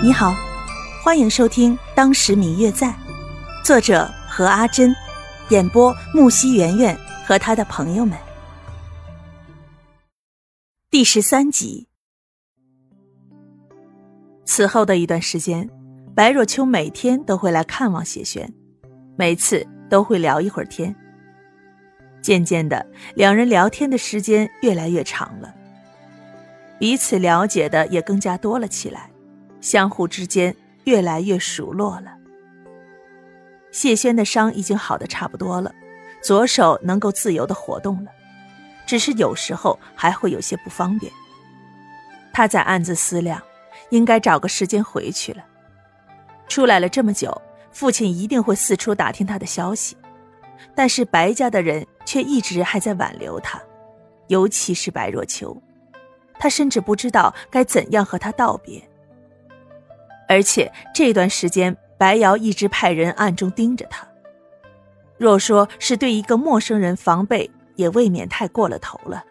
你好，欢迎收听《当时明月在》，作者何阿珍，演播木西圆圆和他的朋友们。第十三集。此后的一段时间，白若秋每天都会来看望谢玄，每次都会聊一会儿天。渐渐的，两人聊天的时间越来越长了，彼此了解的也更加多了起来。相互之间越来越熟络了。谢轩的伤已经好的差不多了，左手能够自由的活动了，只是有时候还会有些不方便。他在暗自思量，应该找个时间回去了。出来了这么久，父亲一定会四处打听他的消息，但是白家的人却一直还在挽留他，尤其是白若秋，他甚至不知道该怎样和他道别。而且这段时间，白瑶一直派人暗中盯着他。若说是对一个陌生人防备，也未免太过了头了。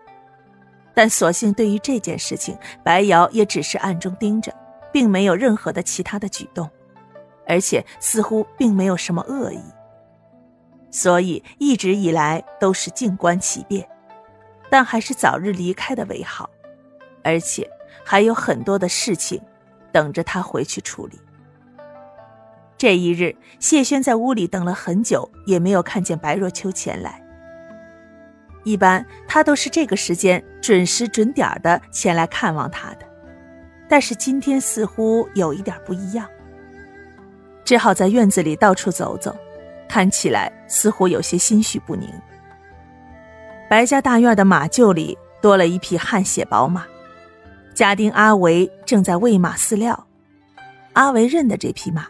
但所幸对于这件事情，白瑶也只是暗中盯着，并没有任何的其他的举动，而且似乎并没有什么恶意。所以一直以来都是静观其变，但还是早日离开的为好。而且还有很多的事情。等着他回去处理。这一日，谢轩在屋里等了很久，也没有看见白若秋前来。一般他都是这个时间准时准点的前来看望他的，但是今天似乎有一点不一样，只好在院子里到处走走，看起来似乎有些心绪不宁。白家大院的马厩里多了一匹汗血宝马。家丁阿维正在喂马饲料，阿维认得这匹马，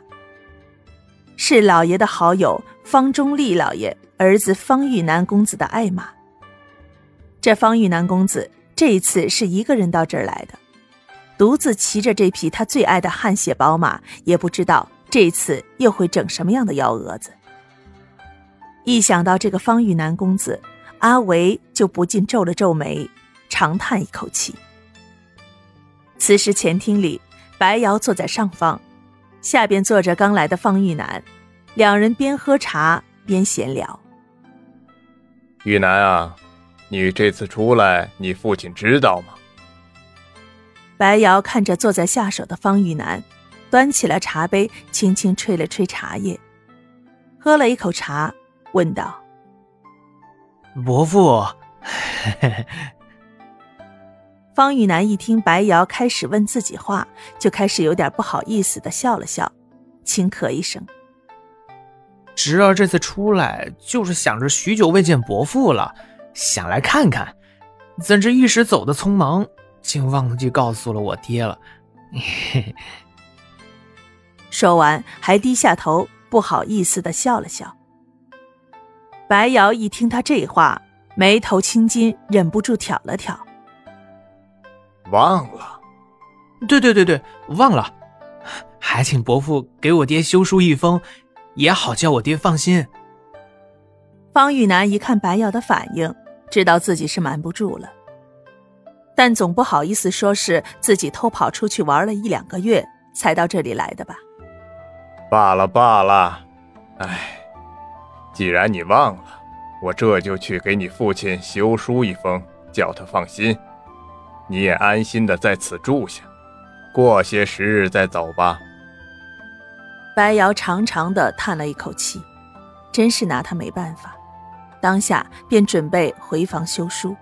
是老爷的好友方中立老爷儿子方玉南公子的爱马。这方玉南公子这一次是一个人到这儿来的，独自骑着这匹他最爱的汗血宝马，也不知道这次又会整什么样的幺蛾子。一想到这个方玉南公子，阿维就不禁皱了皱眉，长叹一口气。此时前厅里，白瑶坐在上方，下边坐着刚来的方玉楠，两人边喝茶边闲聊。玉楠啊，你这次出来，你父亲知道吗？白瑶看着坐在下手的方玉楠，端起了茶杯，轻轻吹了吹茶叶，喝了一口茶，问道：“伯父。”方玉楠一听白瑶开始问自己话，就开始有点不好意思的笑了笑，轻咳一声：“侄儿这次出来，就是想着许久未见伯父了，想来看看，怎知一时走的匆忙，竟忘记告诉了我爹了。”说完，还低下头，不好意思的笑了笑。白瑶一听他这话，眉头青筋，忍不住挑了挑。忘了，对对对对，忘了，还请伯父给我爹修书一封，也好叫我爹放心。方玉楠一看白瑶的反应，知道自己是瞒不住了，但总不好意思说是自己偷跑出去玩了一两个月才到这里来的吧？罢了罢了，哎，既然你忘了，我这就去给你父亲修书一封，叫他放心。你也安心的在此住下，过些时日再走吧。白瑶长长的叹了一口气，真是拿他没办法，当下便准备回房修书。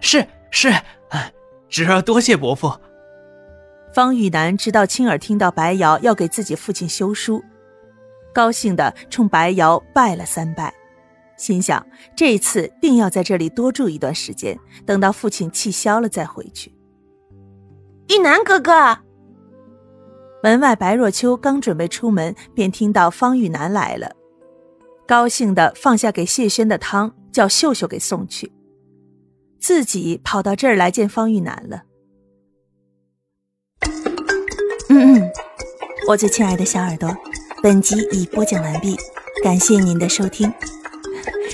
是是，侄儿多谢伯父。方玉楠直到亲耳听到白瑶要给自己父亲修书，高兴的冲白瑶拜了三拜。心想，这次定要在这里多住一段时间，等到父亲气消了再回去。玉南哥哥，门外白若秋刚准备出门，便听到方玉楠来了，高兴的放下给谢轩的汤，叫秀秀给送去，自己跑到这儿来见方玉楠了。嗯嗯，我最亲爱的小耳朵，本集已播讲完毕，感谢您的收听。